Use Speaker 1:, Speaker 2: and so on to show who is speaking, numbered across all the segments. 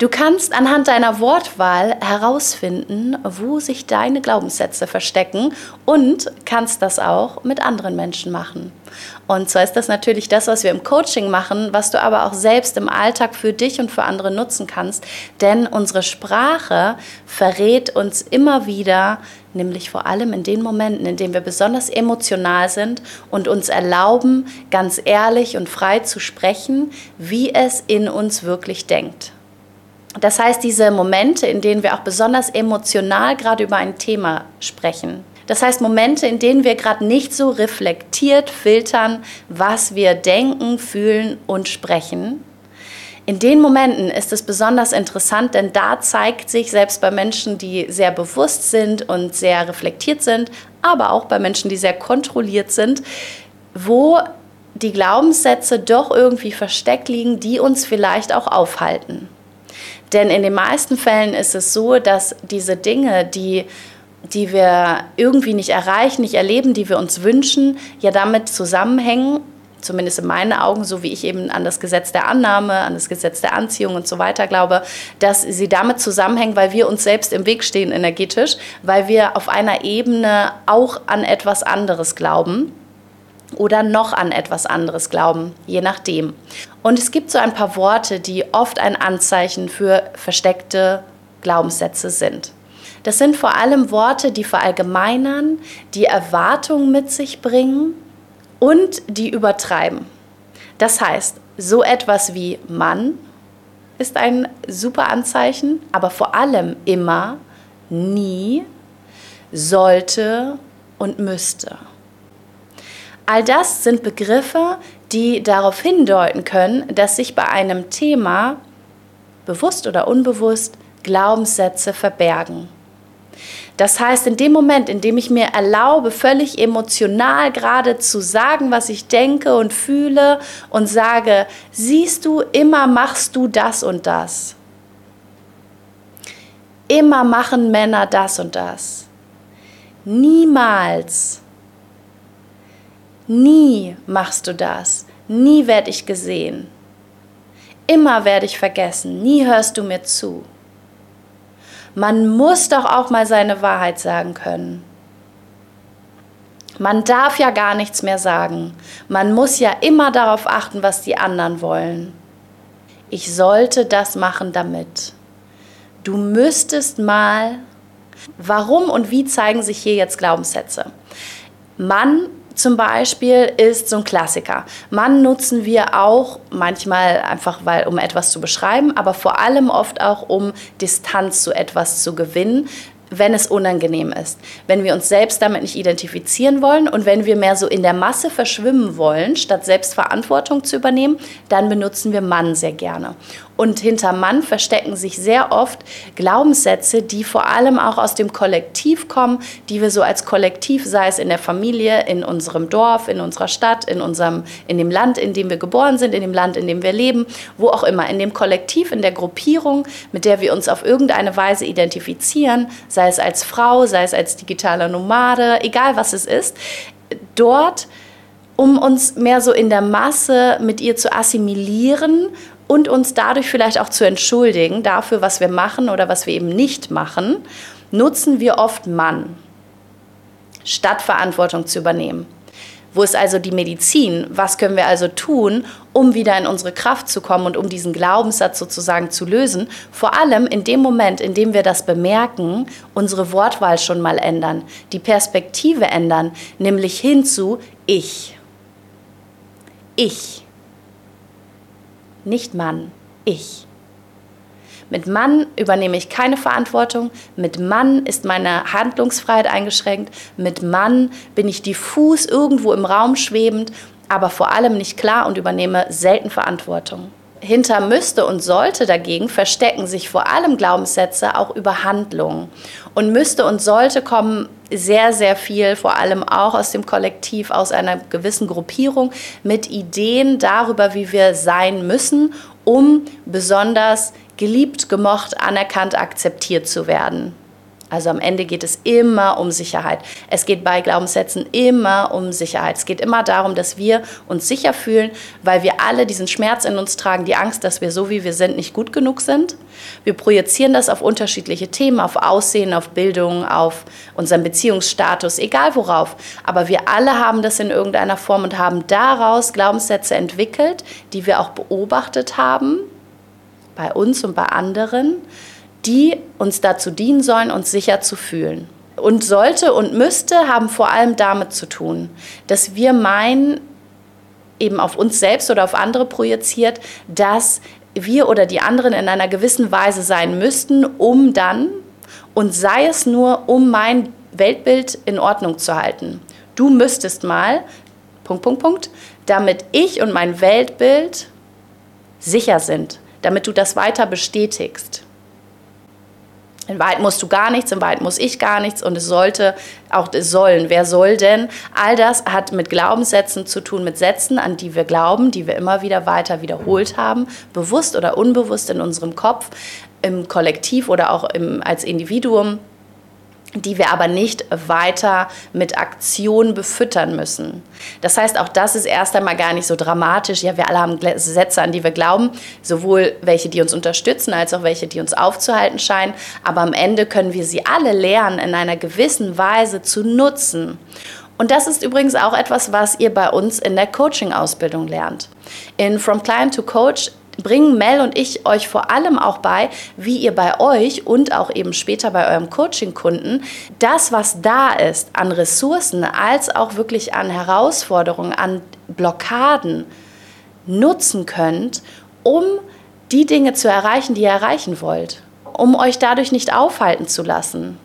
Speaker 1: Du kannst anhand deiner Wortwahl herausfinden, wo sich deine Glaubenssätze verstecken und kannst das auch mit anderen Menschen machen. Und zwar ist das natürlich das, was wir im Coaching machen, was du aber auch selbst im Alltag für dich und für andere nutzen kannst. Denn unsere Sprache verrät uns immer wieder, nämlich vor allem in den Momenten, in denen wir besonders emotional sind und uns erlauben, ganz ehrlich und frei zu sprechen, wie es in uns wirklich denkt. Das heißt, diese Momente, in denen wir auch besonders emotional gerade über ein Thema sprechen. Das heißt, Momente, in denen wir gerade nicht so reflektiert filtern, was wir denken, fühlen und sprechen. In den Momenten ist es besonders interessant, denn da zeigt sich selbst bei Menschen, die sehr bewusst sind und sehr reflektiert sind, aber auch bei Menschen, die sehr kontrolliert sind, wo die Glaubenssätze doch irgendwie versteckt liegen, die uns vielleicht auch aufhalten. Denn in den meisten Fällen ist es so, dass diese Dinge, die, die wir irgendwie nicht erreichen, nicht erleben, die wir uns wünschen, ja damit zusammenhängen, zumindest in meinen Augen, so wie ich eben an das Gesetz der Annahme, an das Gesetz der Anziehung und so weiter glaube, dass sie damit zusammenhängen, weil wir uns selbst im Weg stehen energetisch, weil wir auf einer Ebene auch an etwas anderes glauben oder noch an etwas anderes glauben, je nachdem. Und es gibt so ein paar Worte, die oft ein Anzeichen für versteckte Glaubenssätze sind. Das sind vor allem Worte, die verallgemeinern, die Erwartungen mit sich bringen und die übertreiben. Das heißt, so etwas wie Mann ist ein super Anzeichen, aber vor allem immer, nie, sollte und müsste. All das sind Begriffe, die darauf hindeuten können, dass sich bei einem Thema, bewusst oder unbewusst, Glaubenssätze verbergen. Das heißt, in dem Moment, in dem ich mir erlaube, völlig emotional gerade zu sagen, was ich denke und fühle und sage, siehst du, immer machst du das und das. Immer machen Männer das und das. Niemals Nie machst du das. Nie werde ich gesehen. Immer werde ich vergessen. Nie hörst du mir zu. Man muss doch auch mal seine Wahrheit sagen können. Man darf ja gar nichts mehr sagen. Man muss ja immer darauf achten, was die anderen wollen. Ich sollte das machen damit. Du müsstest mal. Warum und wie zeigen sich hier jetzt Glaubenssätze? Mann zum Beispiel ist so ein Klassiker. Mann nutzen wir auch manchmal einfach, weil, um etwas zu beschreiben, aber vor allem oft auch, um Distanz zu etwas zu gewinnen wenn es unangenehm ist, wenn wir uns selbst damit nicht identifizieren wollen und wenn wir mehr so in der Masse verschwimmen wollen, statt selbst Verantwortung zu übernehmen, dann benutzen wir Mann sehr gerne. Und hinter Mann verstecken sich sehr oft Glaubenssätze, die vor allem auch aus dem Kollektiv kommen, die wir so als Kollektiv, sei es in der Familie, in unserem Dorf, in unserer Stadt, in, unserem, in dem Land, in dem wir geboren sind, in dem Land, in dem wir leben, wo auch immer, in dem Kollektiv, in der Gruppierung, mit der wir uns auf irgendeine Weise identifizieren, sei es als Frau, sei es als digitaler Nomade, egal was es ist, dort um uns mehr so in der Masse mit ihr zu assimilieren und uns dadurch vielleicht auch zu entschuldigen dafür, was wir machen oder was wir eben nicht machen, nutzen wir oft Mann, statt Verantwortung zu übernehmen. Wo ist also die Medizin? Was können wir also tun, um wieder in unsere Kraft zu kommen und um diesen Glaubenssatz sozusagen zu lösen? Vor allem in dem Moment, in dem wir das bemerken, unsere Wortwahl schon mal ändern, die Perspektive ändern, nämlich hin zu ich. Ich nicht Mann, ich. Mit Mann übernehme ich keine Verantwortung, mit Mann ist meine Handlungsfreiheit eingeschränkt, mit Mann bin ich diffus irgendwo im Raum schwebend, aber vor allem nicht klar und übernehme selten Verantwortung. Hinter müsste und sollte dagegen verstecken sich vor allem Glaubenssätze auch über Handlungen. Und müsste und sollte kommen sehr, sehr viel, vor allem auch aus dem Kollektiv, aus einer gewissen Gruppierung, mit Ideen darüber, wie wir sein müssen, um besonders geliebt, gemocht, anerkannt, akzeptiert zu werden. Also am Ende geht es immer um Sicherheit. Es geht bei Glaubenssätzen immer um Sicherheit. Es geht immer darum, dass wir uns sicher fühlen, weil wir alle diesen Schmerz in uns tragen, die Angst, dass wir so wie wir sind nicht gut genug sind. Wir projizieren das auf unterschiedliche Themen, auf Aussehen, auf Bildung, auf unseren Beziehungsstatus, egal worauf. Aber wir alle haben das in irgendeiner Form und haben daraus Glaubenssätze entwickelt, die wir auch beobachtet haben, bei uns und bei anderen die uns dazu dienen sollen, uns sicher zu fühlen. Und sollte und müsste haben vor allem damit zu tun, dass wir meinen, eben auf uns selbst oder auf andere projiziert, dass wir oder die anderen in einer gewissen Weise sein müssten, um dann, und sei es nur, um mein Weltbild in Ordnung zu halten. Du müsstest mal, Punkt, Punkt, Punkt, damit ich und mein Weltbild sicher sind, damit du das weiter bestätigst. In Wahrheit musst du gar nichts, in Wahrheit muss ich gar nichts und es sollte auch es sollen. Wer soll denn? All das hat mit Glaubenssätzen zu tun, mit Sätzen, an die wir glauben, die wir immer wieder weiter wiederholt haben, bewusst oder unbewusst in unserem Kopf, im Kollektiv oder auch im, als Individuum die wir aber nicht weiter mit Aktion befüttern müssen. Das heißt, auch das ist erst einmal gar nicht so dramatisch. Ja, wir alle haben Sätze, an die wir glauben, sowohl welche, die uns unterstützen, als auch welche, die uns aufzuhalten scheinen. Aber am Ende können wir sie alle lernen, in einer gewissen Weise zu nutzen. Und das ist übrigens auch etwas, was ihr bei uns in der Coaching-Ausbildung lernt. In From Client to Coach bringen Mel und ich euch vor allem auch bei, wie ihr bei euch und auch eben später bei eurem Coaching-Kunden das, was da ist an Ressourcen, als auch wirklich an Herausforderungen, an Blockaden nutzen könnt, um die Dinge zu erreichen, die ihr erreichen wollt, um euch dadurch nicht aufhalten zu lassen.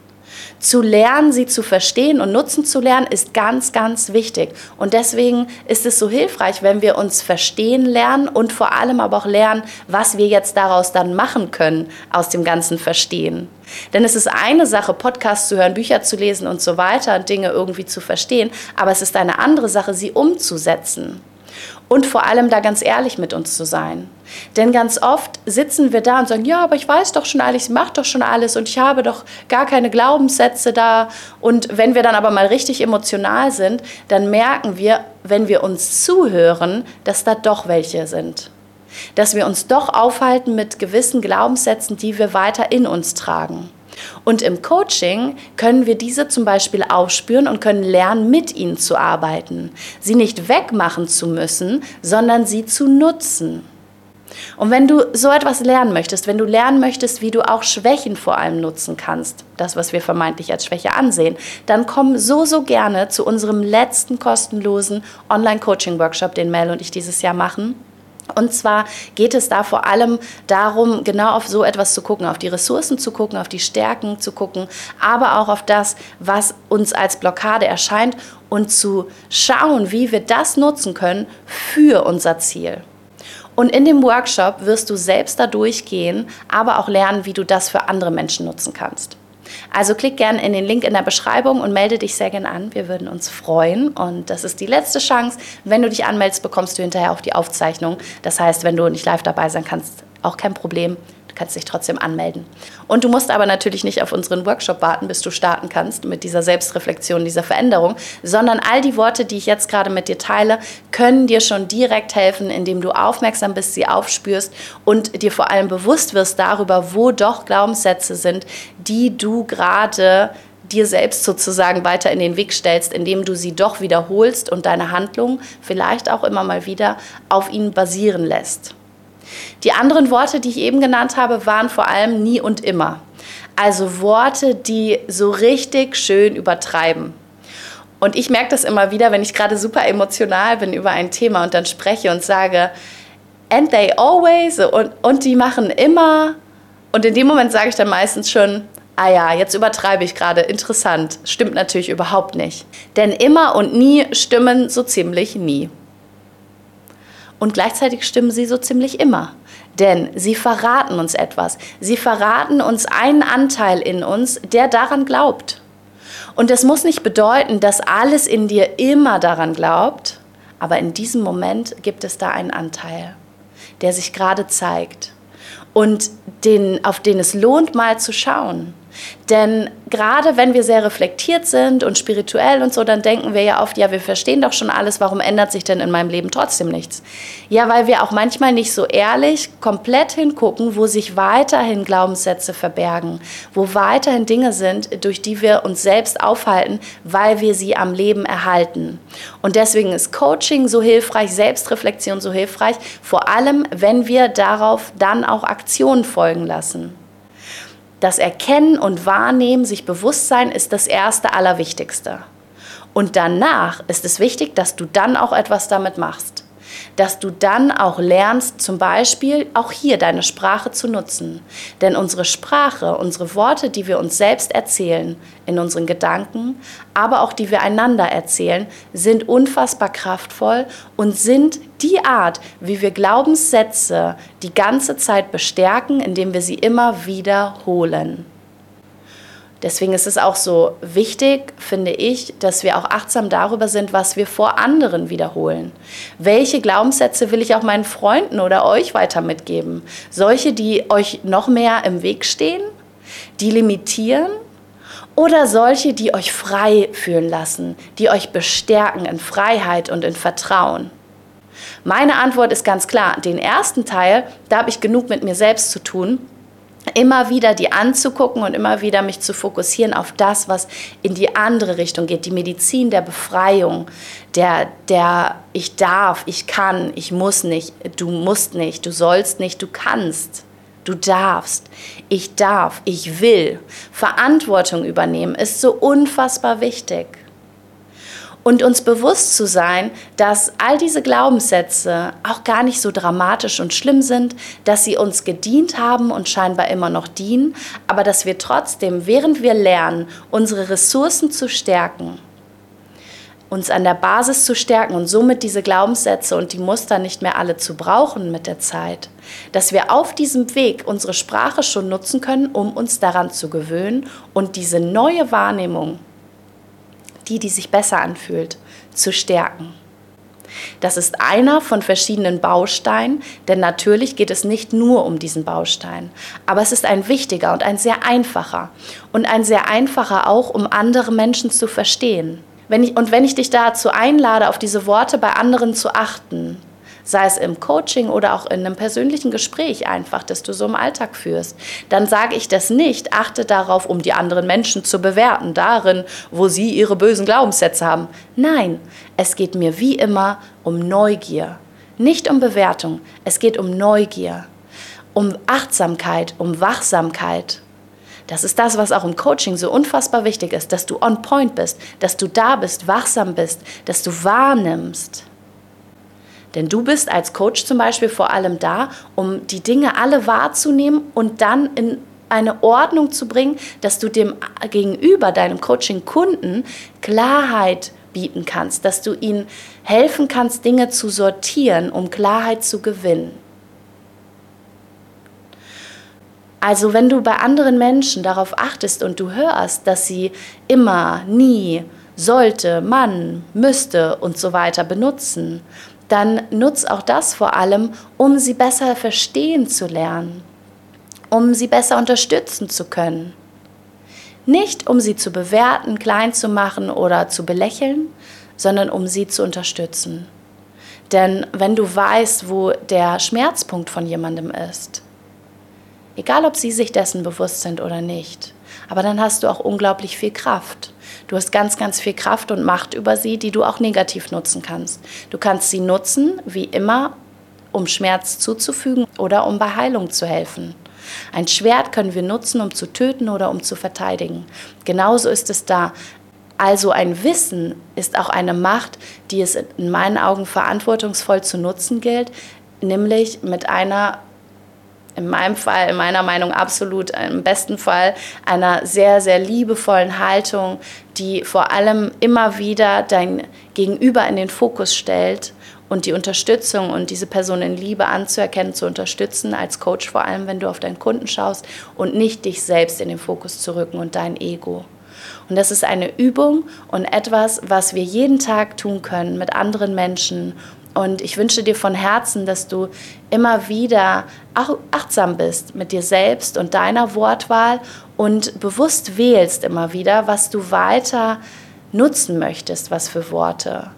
Speaker 1: Zu lernen, sie zu verstehen und nutzen zu lernen, ist ganz, ganz wichtig. Und deswegen ist es so hilfreich, wenn wir uns verstehen lernen und vor allem aber auch lernen, was wir jetzt daraus dann machen können aus dem ganzen Verstehen. Denn es ist eine Sache, Podcasts zu hören, Bücher zu lesen und so weiter und Dinge irgendwie zu verstehen, aber es ist eine andere Sache, sie umzusetzen und vor allem da ganz ehrlich mit uns zu sein. Denn ganz oft sitzen wir da und sagen, ja, aber ich weiß doch schon alles, ich mache doch schon alles und ich habe doch gar keine Glaubenssätze da. Und wenn wir dann aber mal richtig emotional sind, dann merken wir, wenn wir uns zuhören, dass da doch welche sind. Dass wir uns doch aufhalten mit gewissen Glaubenssätzen, die wir weiter in uns tragen. Und im Coaching können wir diese zum Beispiel aufspüren und können lernen, mit ihnen zu arbeiten. Sie nicht wegmachen zu müssen, sondern sie zu nutzen. Und wenn du so etwas lernen möchtest, wenn du lernen möchtest, wie du auch Schwächen vor allem nutzen kannst, das, was wir vermeintlich als Schwäche ansehen, dann komm so, so gerne zu unserem letzten kostenlosen Online-Coaching-Workshop, den Mel und ich dieses Jahr machen. Und zwar geht es da vor allem darum, genau auf so etwas zu gucken, auf die Ressourcen zu gucken, auf die Stärken zu gucken, aber auch auf das, was uns als Blockade erscheint und zu schauen, wie wir das nutzen können für unser Ziel. Und in dem Workshop wirst du selbst da durchgehen, aber auch lernen, wie du das für andere Menschen nutzen kannst. Also klick gerne in den Link in der Beschreibung und melde dich sehr gerne an. Wir würden uns freuen. Und das ist die letzte Chance. Wenn du dich anmeldest, bekommst du hinterher auch die Aufzeichnung. Das heißt, wenn du nicht live dabei sein kannst, auch kein Problem kannst dich trotzdem anmelden. Und du musst aber natürlich nicht auf unseren Workshop warten, bis du starten kannst mit dieser Selbstreflexion, dieser Veränderung, sondern all die Worte, die ich jetzt gerade mit dir teile, können dir schon direkt helfen, indem du aufmerksam bist, sie aufspürst und dir vor allem bewusst wirst darüber, wo doch Glaubenssätze sind, die du gerade dir selbst sozusagen weiter in den Weg stellst, indem du sie doch wiederholst und deine Handlung vielleicht auch immer mal wieder auf ihnen basieren lässt. Die anderen Worte, die ich eben genannt habe, waren vor allem nie und immer. Also Worte, die so richtig schön übertreiben. Und ich merke das immer wieder, wenn ich gerade super emotional bin über ein Thema und dann spreche und sage, and they always und, und die machen immer. Und in dem Moment sage ich dann meistens schon, ah ja, jetzt übertreibe ich gerade, interessant. Stimmt natürlich überhaupt nicht. Denn immer und nie stimmen so ziemlich nie und gleichzeitig stimmen sie so ziemlich immer. Denn sie verraten uns etwas. Sie verraten uns einen Anteil in uns, der daran glaubt. Und das muss nicht bedeuten, dass alles in dir immer daran glaubt, aber in diesem Moment gibt es da einen Anteil, der sich gerade zeigt und den, auf den es lohnt, mal zu schauen. Denn gerade wenn wir sehr reflektiert sind und spirituell und so, dann denken wir ja oft, ja, wir verstehen doch schon alles, warum ändert sich denn in meinem Leben trotzdem nichts? Ja, weil wir auch manchmal nicht so ehrlich komplett hingucken, wo sich weiterhin Glaubenssätze verbergen, wo weiterhin Dinge sind, durch die wir uns selbst aufhalten, weil wir sie am Leben erhalten. Und deswegen ist Coaching so hilfreich, Selbstreflexion so hilfreich, vor allem wenn wir darauf dann auch Aktionen folgen lassen. Das Erkennen und Wahrnehmen, sich bewusst sein, ist das erste Allerwichtigste. Und danach ist es wichtig, dass du dann auch etwas damit machst dass du dann auch lernst, zum Beispiel auch hier deine Sprache zu nutzen. Denn unsere Sprache, unsere Worte, die wir uns selbst erzählen, in unseren Gedanken, aber auch die wir einander erzählen, sind unfassbar kraftvoll und sind die Art, wie wir Glaubenssätze die ganze Zeit bestärken, indem wir sie immer wiederholen. Deswegen ist es auch so wichtig, finde ich, dass wir auch achtsam darüber sind, was wir vor anderen wiederholen. Welche Glaubenssätze will ich auch meinen Freunden oder euch weiter mitgeben? Solche, die euch noch mehr im Weg stehen, die limitieren oder solche, die euch frei fühlen lassen, die euch bestärken in Freiheit und in Vertrauen? Meine Antwort ist ganz klar, den ersten Teil, da habe ich genug mit mir selbst zu tun immer wieder die anzugucken und immer wieder mich zu fokussieren auf das, was in die andere Richtung geht, die Medizin der Befreiung, der, der ich darf, ich kann, ich muss nicht, du musst nicht, du sollst nicht, du kannst. Du darfst, ich darf, ich will. Verantwortung übernehmen ist so unfassbar wichtig und uns bewusst zu sein, dass all diese Glaubenssätze auch gar nicht so dramatisch und schlimm sind, dass sie uns gedient haben und scheinbar immer noch dienen, aber dass wir trotzdem, während wir lernen, unsere Ressourcen zu stärken, uns an der Basis zu stärken und somit diese Glaubenssätze und die Muster nicht mehr alle zu brauchen mit der Zeit, dass wir auf diesem Weg unsere Sprache schon nutzen können, um uns daran zu gewöhnen und diese neue Wahrnehmung die, die sich besser anfühlt, zu stärken. Das ist einer von verschiedenen Bausteinen, denn natürlich geht es nicht nur um diesen Baustein, aber es ist ein wichtiger und ein sehr einfacher und ein sehr einfacher auch, um andere Menschen zu verstehen. Wenn ich, und wenn ich dich dazu einlade, auf diese Worte bei anderen zu achten, sei es im Coaching oder auch in einem persönlichen Gespräch einfach, das du so im Alltag führst, dann sage ich das nicht, achte darauf, um die anderen Menschen zu bewerten, darin, wo sie ihre bösen Glaubenssätze haben. Nein, es geht mir wie immer um Neugier, nicht um Bewertung, es geht um Neugier, um Achtsamkeit, um Wachsamkeit. Das ist das, was auch im Coaching so unfassbar wichtig ist, dass du on point bist, dass du da bist, wachsam bist, dass du wahrnimmst. Denn du bist als Coach zum Beispiel vor allem da, um die Dinge alle wahrzunehmen und dann in eine Ordnung zu bringen, dass du dem gegenüber, deinem Coaching-Kunden, Klarheit bieten kannst, dass du ihnen helfen kannst, Dinge zu sortieren, um Klarheit zu gewinnen. Also wenn du bei anderen Menschen darauf achtest und du hörst, dass sie immer, nie, sollte, man, müsste und so weiter benutzen, dann nutz auch das vor allem, um sie besser verstehen zu lernen, um sie besser unterstützen zu können. Nicht um sie zu bewerten, klein zu machen oder zu belächeln, sondern um sie zu unterstützen. Denn wenn du weißt, wo der Schmerzpunkt von jemandem ist, egal ob sie sich dessen bewusst sind oder nicht, aber dann hast du auch unglaublich viel Kraft. Du hast ganz, ganz viel Kraft und Macht über sie, die du auch negativ nutzen kannst. Du kannst sie nutzen, wie immer, um Schmerz zuzufügen oder um bei Heilung zu helfen. Ein Schwert können wir nutzen, um zu töten oder um zu verteidigen. Genauso ist es da. Also ein Wissen ist auch eine Macht, die es in meinen Augen verantwortungsvoll zu nutzen gilt, nämlich mit einer in meinem Fall, in meiner Meinung absolut im besten Fall einer sehr, sehr liebevollen Haltung, die vor allem immer wieder dein Gegenüber in den Fokus stellt und die Unterstützung und diese Person in Liebe anzuerkennen, zu unterstützen, als Coach vor allem, wenn du auf deinen Kunden schaust und nicht dich selbst in den Fokus zu rücken und dein Ego. Und das ist eine Übung und etwas, was wir jeden Tag tun können mit anderen Menschen, Und ich wünsche dir von Herzen, dass du immer wieder achtsam bist mit dir selbst und deiner Wortwahl und bewusst wählst immer wieder, was du weiter nutzen möchtest, was für Worte.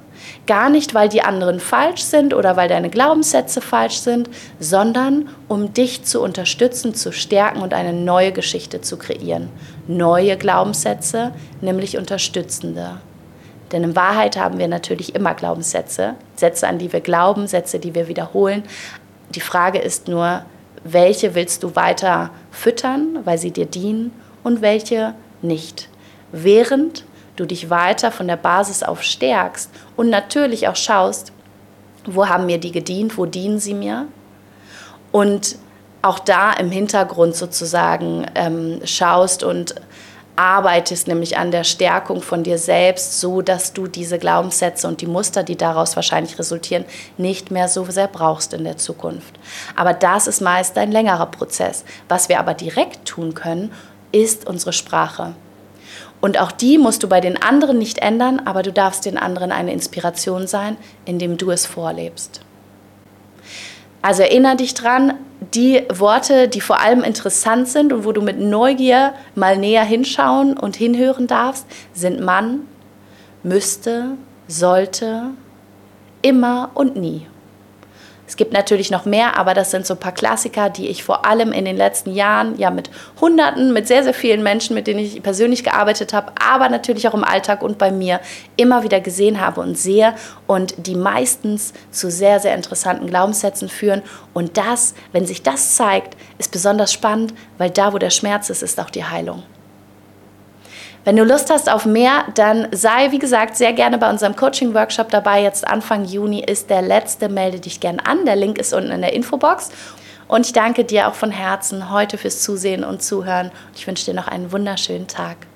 Speaker 1: Gar nicht, weil die anderen falsch sind oder weil deine Glaubenssätze falsch sind, sondern um dich zu unterstützen, zu stärken und eine neue Geschichte zu kreieren. Neue Glaubenssätze, nämlich unterstützende. Denn in Wahrheit haben wir natürlich immer Glaubenssätze, Sätze, an die wir glauben, Sätze, die wir wiederholen. Die Frage ist nur, welche willst du weiter füttern, weil sie dir dienen und welche nicht. Während du dich weiter von der Basis auf stärkst und natürlich auch schaust, wo haben mir die gedient, wo dienen sie mir und auch da im Hintergrund sozusagen ähm, schaust und arbeitest nämlich an der Stärkung von dir selbst, so dass du diese Glaubenssätze und die Muster, die daraus wahrscheinlich resultieren, nicht mehr so sehr brauchst in der Zukunft. Aber das ist meist ein längerer Prozess. Was wir aber direkt tun können, ist unsere Sprache. Und auch die musst du bei den anderen nicht ändern, aber du darfst den anderen eine Inspiration sein, indem du es vorlebst. Also erinnere dich dran, die Worte, die vor allem interessant sind und wo du mit Neugier mal näher hinschauen und hinhören darfst, sind Mann, müsste, sollte, immer und nie. Es gibt natürlich noch mehr, aber das sind so ein paar Klassiker, die ich vor allem in den letzten Jahren ja mit Hunderten, mit sehr, sehr vielen Menschen, mit denen ich persönlich gearbeitet habe, aber natürlich auch im Alltag und bei mir immer wieder gesehen habe und sehe und die meistens zu sehr, sehr interessanten Glaubenssätzen führen. Und das, wenn sich das zeigt, ist besonders spannend, weil da, wo der Schmerz ist, ist auch die Heilung. Wenn du Lust hast auf mehr, dann sei, wie gesagt, sehr gerne bei unserem Coaching-Workshop dabei. Jetzt Anfang Juni ist der letzte. Melde dich gern an. Der Link ist unten in der Infobox. Und ich danke dir auch von Herzen heute fürs Zusehen und Zuhören. Ich wünsche dir noch einen wunderschönen Tag.